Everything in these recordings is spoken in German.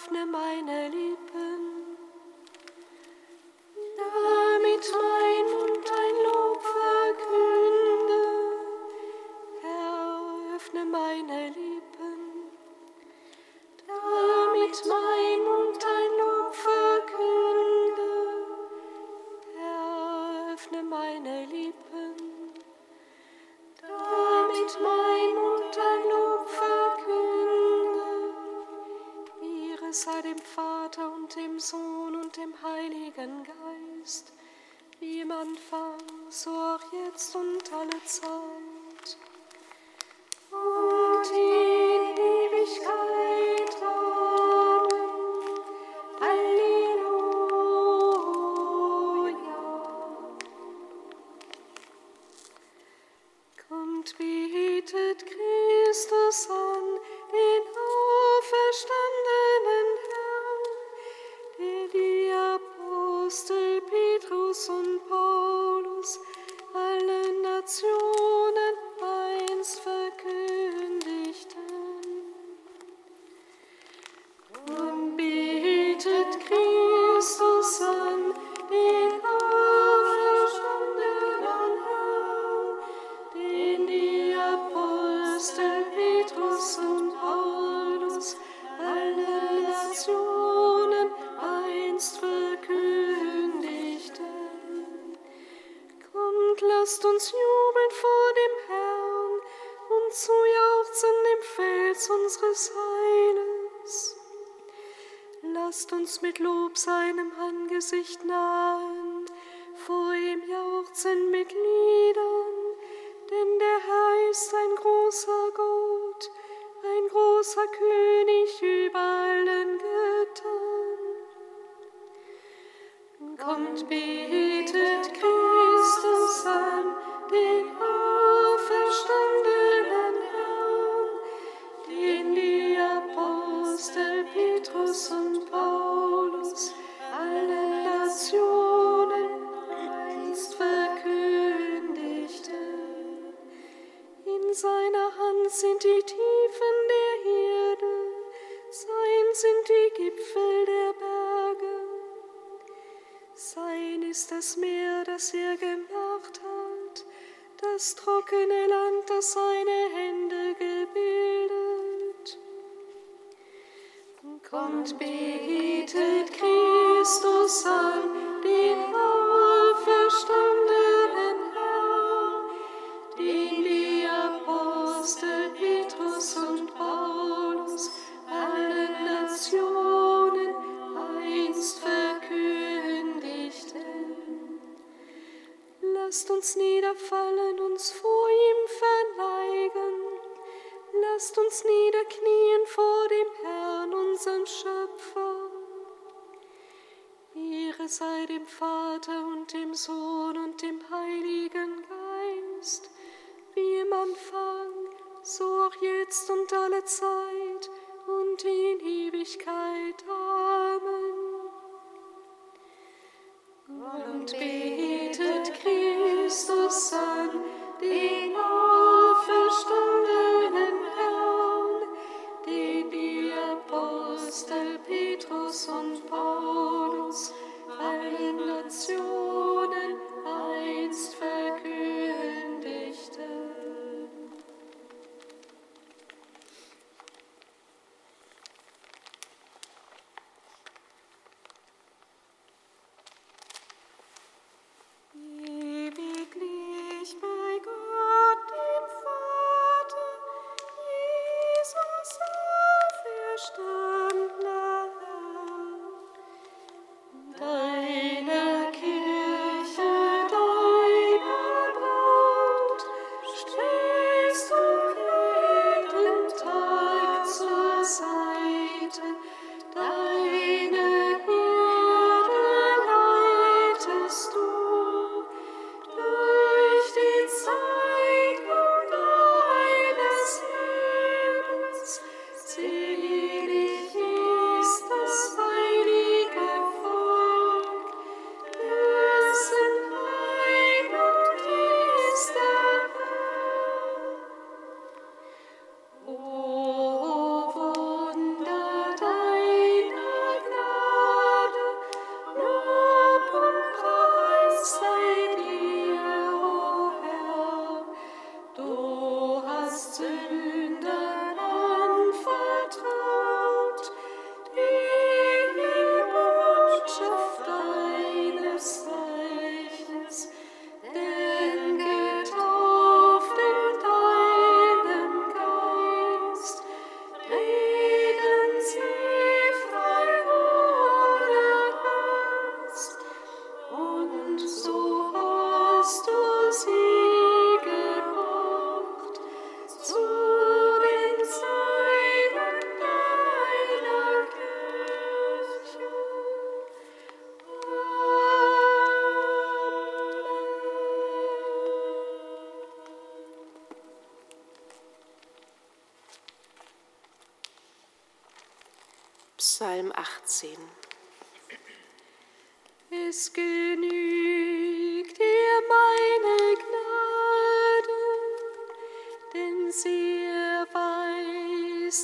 öffne meine Kommt, betet Christus Heiles. Lasst uns mit Lob seinem Angesicht nahen, vor ihm jauchzen mit Liedern, denn der Herr ist ein großer Gott, ein großer König über allen Göttern. Kommt, betet Christus an, den auferstandenen das trockene Land, das seine Hände gebildet. Kommt, betet Christus an, den auferstandenen Herrn, den die Apostel Petrus und Paulus allen Nationen einst verkündigten. Lasst uns niederfallen, uns vor ihm verneigen. Lasst uns niederknien vor dem Herrn, unserem Schöpfer. Ehre sei dem Vater und dem Sohn und dem Heiligen Geist, wie im Anfang, so auch jetzt und alle Zeit und in Ewigkeit. Amen. Und betet Christus an, den auferstandenen Petrus und Paulus allen Nationen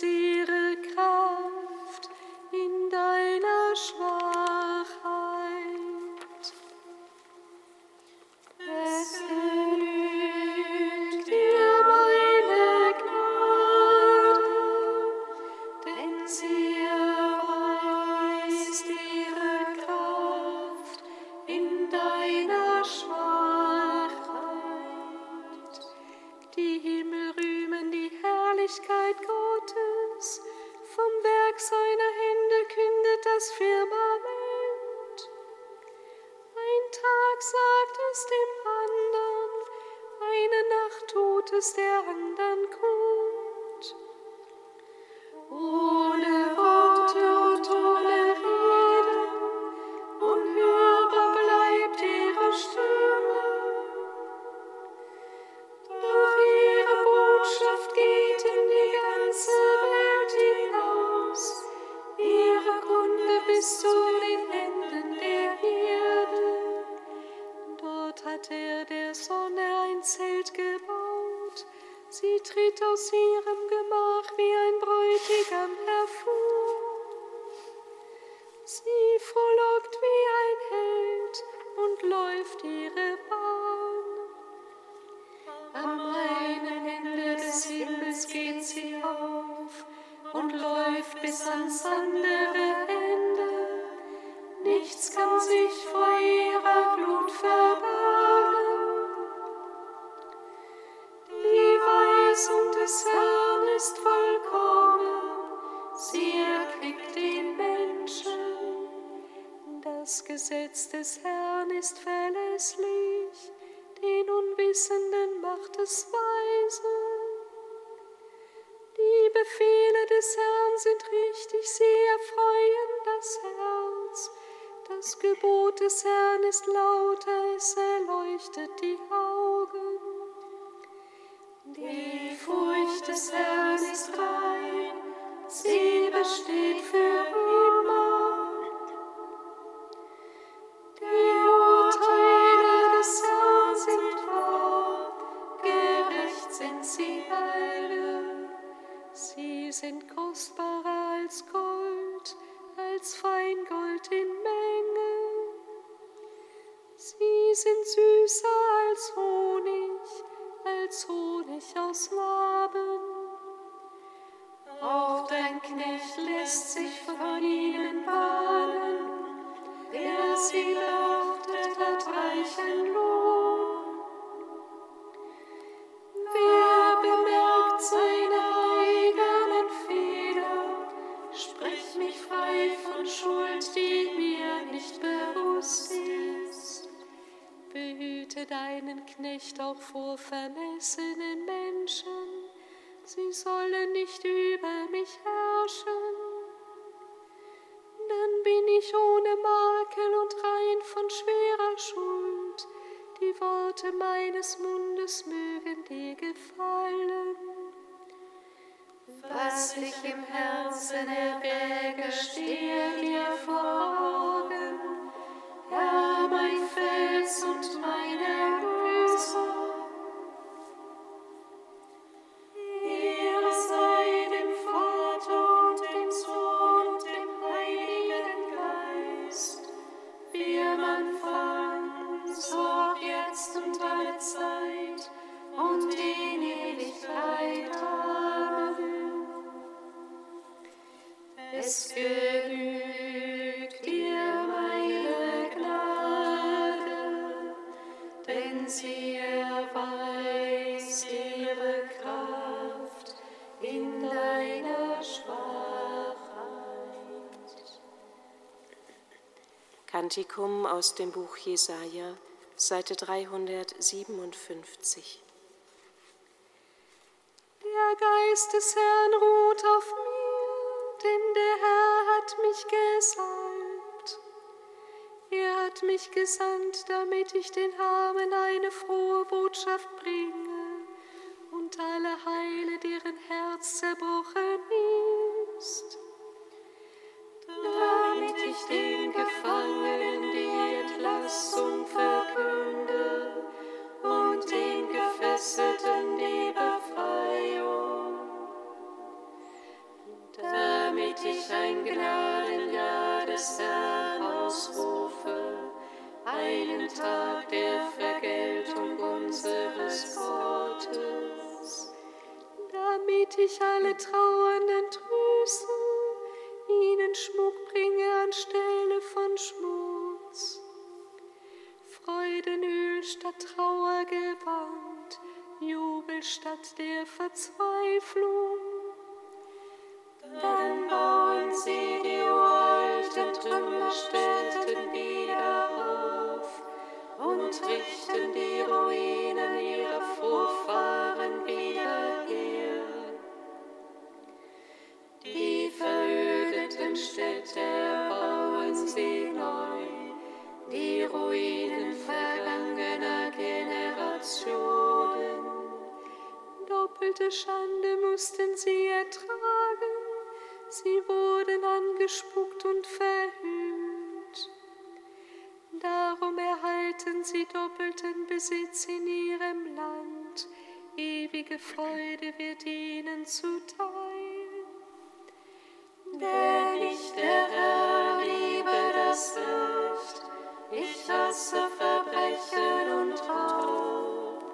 dir Das Gesetz des Herrn ist verlässlich, den Unwissenden macht es weise. Die Befehle des Herrn sind richtig, sie erfreuen das Herz. Das Gebot des Herrn ist lauter, es erleuchtet die Augen. Die Furcht des Herrn ist rein, sie besteht für immer. Sie sind kostbarer als Gold, als Feingold in Menge. Sie sind süßer als Honig, als Honig aus Laben. Auch dein Knecht lässt sich von ihnen warnen. Wer sie beachtet, hat reichen Lohn. Deinen Knecht auch vor vermessenen Menschen, sie sollen nicht über mich herrschen. Dann bin ich ohne Makel und rein von schwerer Schuld. Die Worte meines Mundes mögen dir gefallen. Was ich im Herzen erwäge, stehe dir vor Augen. Herr, mein Fels und mein Erlöser. Kantikum aus dem Buch Jesaja, Seite 357. Der Geist des Herrn ruht auf mir, denn der Herr hat mich gesalbt. Er hat mich gesandt, damit ich den Armen eine frohe Botschaft bringe und alle heile, deren Herz zerbrochen ist ich den Gefangenen die Entlassung verkünde und den Gefesselten die Befreiung, damit ich ein Gnadenjahr des Herrn ausrufe, einen Tag der Vergeltung unseres Gottes, damit ich alle Trauernden tröste ihnen Schmuck bringe anstelle von Schmutz. Freudenöl statt Trauergewand, Jubel statt der Verzweiflung. Dann bauen sie die uralten Trümmerstätten wieder auf und richten die Ruinen ihrer Vorfahren Städte erbauen sie neu, die Ruinen vergangener Generationen. Doppelte Schande mussten sie ertragen, sie wurden angespuckt und verhöhnt. Darum erhalten sie doppelten Besitz in ihrem Land, ewige Freude wird ihnen zuteil. Denn ich, der liebe das Recht, ich hasse Verbrechen und Raub.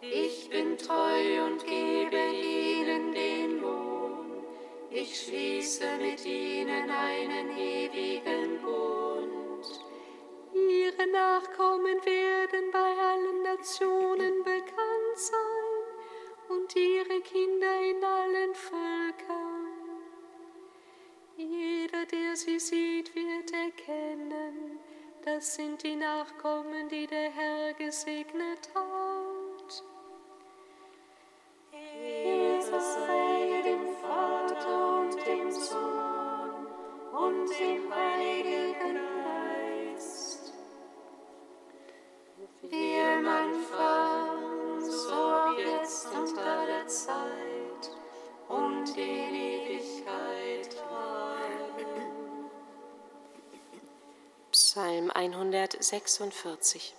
Ich bin treu und gebe ihnen den Lohn. Ich schließe mit ihnen einen ewigen Bund. Ihre Nachkommen werden bei allen Nationen bekannt sein und ihre Kinder in allen Völkern. Jeder, der sie sieht, wird erkennen, das sind die Nachkommen, die der Herr gesegnet hat. Ehre sei dem Vater und dem Sohn und dem Heiligen Geist. Wie so auch jetzt und Zeit und in Ewigkeit. Psalm 146.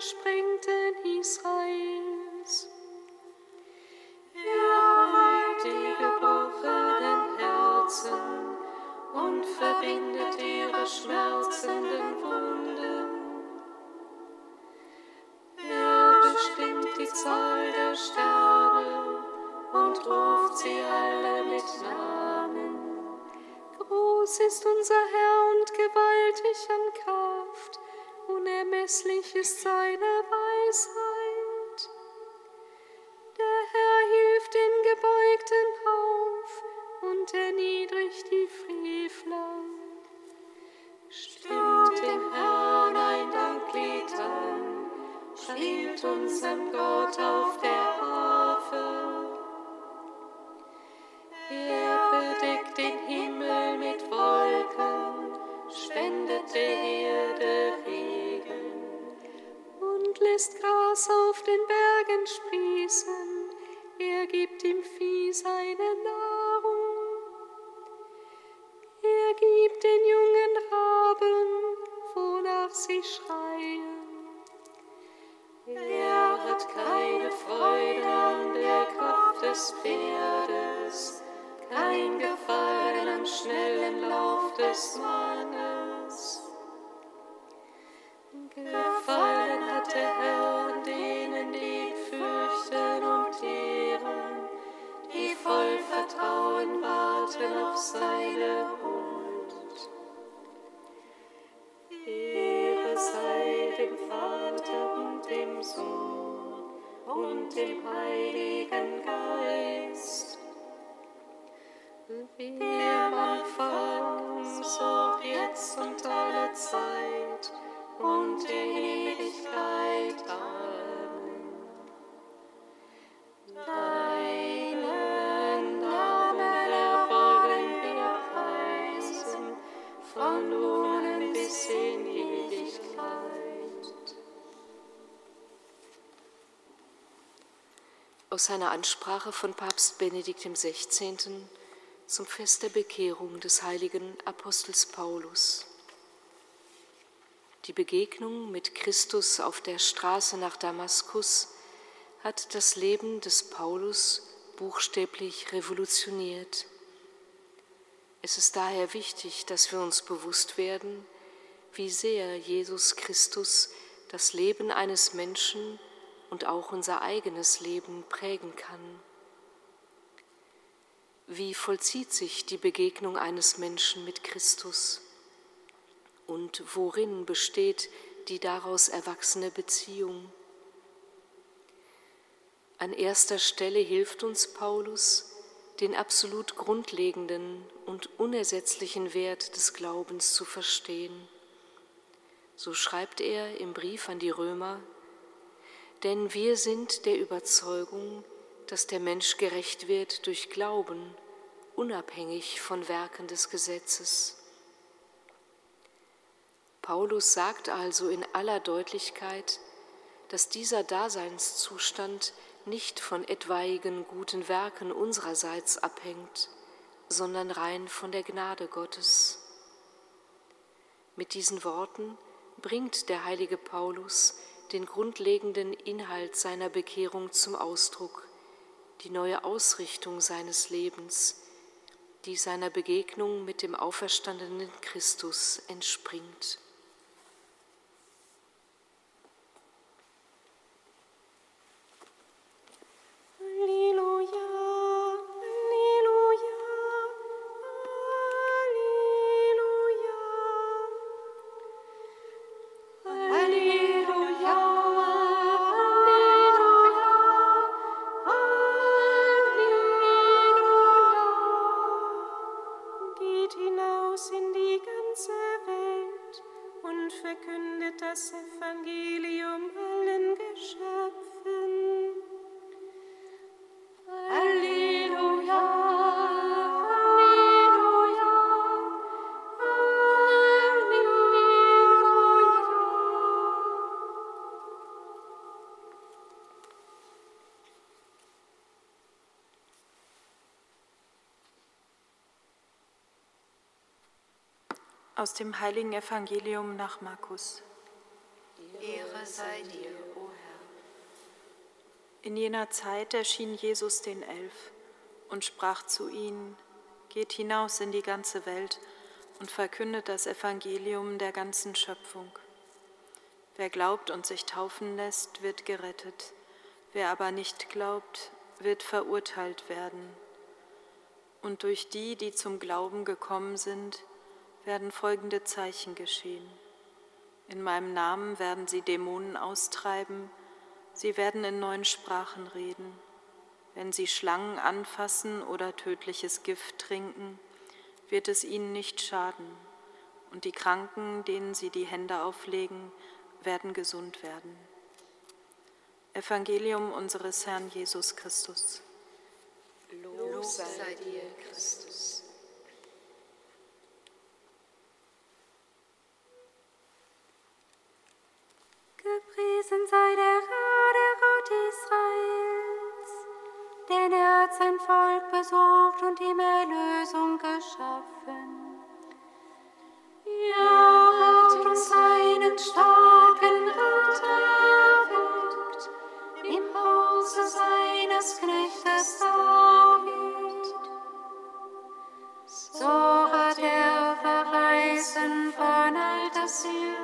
sammelt die Versprengten des Mannes. Gefallen hat der Herr denen, die ihn fürchten und ehren, die voll Vertrauen warten auf seine Huld. Ehre sei dem Vater und dem Sohn und dem Heiligen aus seiner Ansprache von Papst Benedikt XVI. zum Fest der Bekehrung des heiligen Apostels Paulus. Die Begegnung mit Christus auf der Straße nach Damaskus hat das Leben des Paulus buchstäblich revolutioniert. Es ist daher wichtig, dass wir uns bewusst werden, wie sehr Jesus Christus das Leben eines Menschen und auch unser eigenes Leben prägen kann. Wie vollzieht sich die Begegnung eines Menschen mit Christus? Und worin besteht die daraus erwachsene Beziehung? An erster Stelle hilft uns Paulus, den absolut grundlegenden und unersetzlichen Wert des Glaubens zu verstehen. So schreibt er im Brief an die Römer, denn wir sind der Überzeugung, dass der Mensch gerecht wird durch Glauben, unabhängig von Werken des Gesetzes. Paulus sagt also in aller Deutlichkeit, dass dieser Daseinszustand nicht von etwaigen guten Werken unsererseits abhängt, sondern rein von der Gnade Gottes. Mit diesen Worten bringt der heilige Paulus den grundlegenden Inhalt seiner Bekehrung zum Ausdruck, die neue Ausrichtung seines Lebens, die seiner Begegnung mit dem auferstandenen Christus entspringt. Aus dem heiligen Evangelium nach Markus. Ehre sei dir, o Herr. In jener Zeit erschien Jesus den Elf und sprach zu ihnen, Geht hinaus in die ganze Welt und verkündet das Evangelium der ganzen Schöpfung. Wer glaubt und sich taufen lässt, wird gerettet. Wer aber nicht glaubt, wird verurteilt werden. Und durch die, die zum Glauben gekommen sind, werden folgende Zeichen geschehen. In meinem Namen werden sie Dämonen austreiben, sie werden in neuen Sprachen reden. Wenn sie Schlangen anfassen oder tödliches Gift trinken, wird es ihnen nicht schaden, und die Kranken, denen sie die Hände auflegen, werden gesund werden. Evangelium unseres Herrn Jesus Christus. Lob sei dir, Christus. Gepriesen sei der Herr, der Gott Israels, denn er hat sein Volk besucht und ihm Erlösung geschaffen. Er hat uns seinen starken Retter erweckt, im Hause seines Knechtes David. So hat er verheißen von alters her,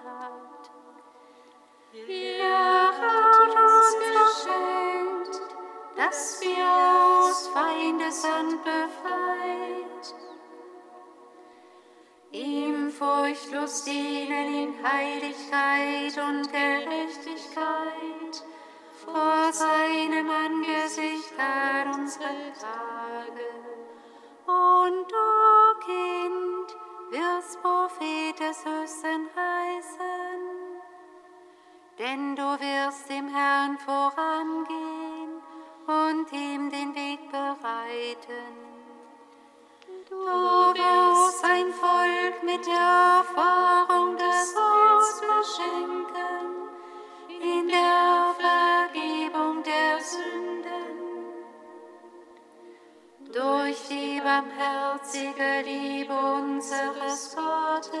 furchtlos dienen in Heiligkeit und Gerechtigkeit. Vor seinem Angesicht all unsere Tage. Und du, Kind, wirst Prophet des Höchsten heißen, denn du wirst dem Herrn vorangehen und ihm den Weg bereiten. Du wirst ein Volk mit der Erfahrung des Heils beschenken, in der Vergebung der Sünden. Durch die barmherzige Liebe unseres Gottes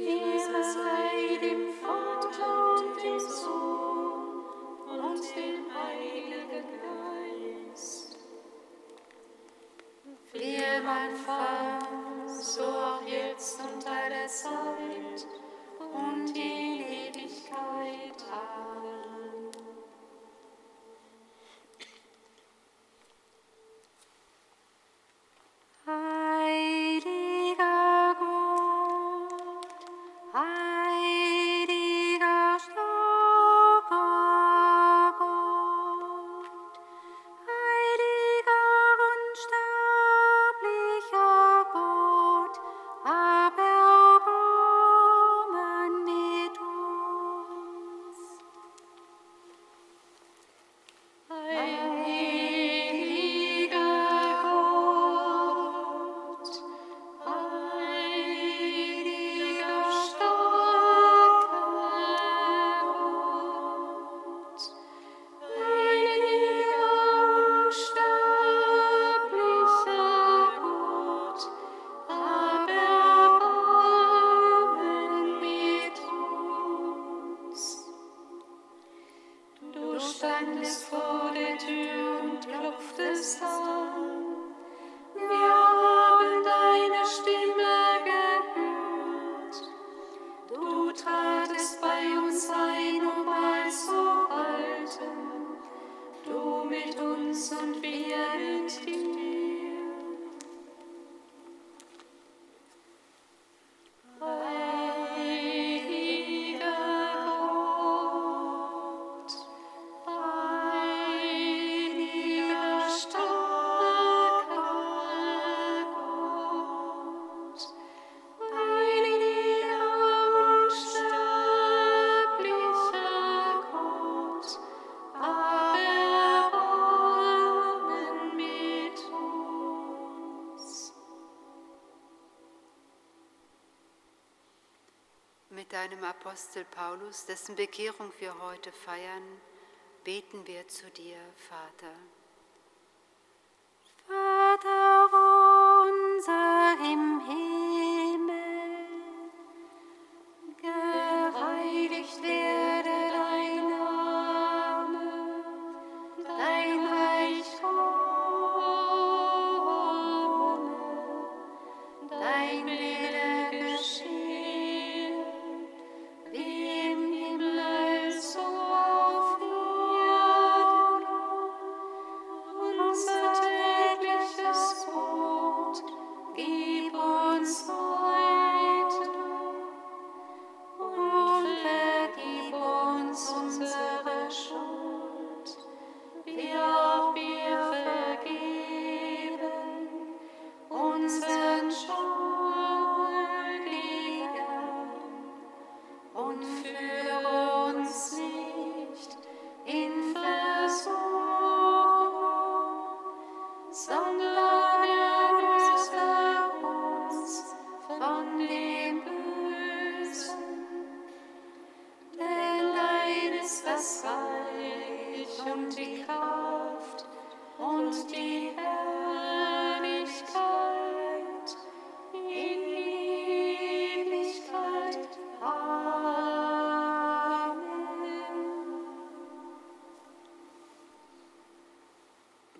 Apostel Paulus, dessen Bekehrung wir heute feiern, beten wir zu dir, Vater. Vater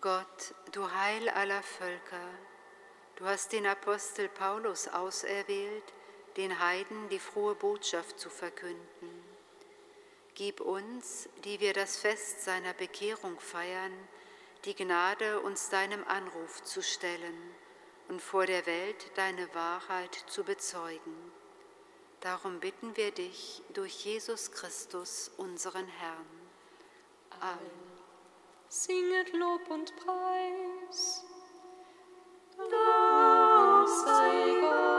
Gott, du Heil aller Völker, du hast den Apostel Paulus auserwählt, den Heiden die frohe Botschaft zu verkünden. Gib uns, die wir das Fest seiner Bekehrung feiern, die Gnade, uns deinem Anruf zu stellen und vor der Welt deine Wahrheit zu bezeugen. Darum bitten wir dich durch Jesus Christus, unseren Herrn. Amen. Singet Lob und Preis. Dank sei Gott.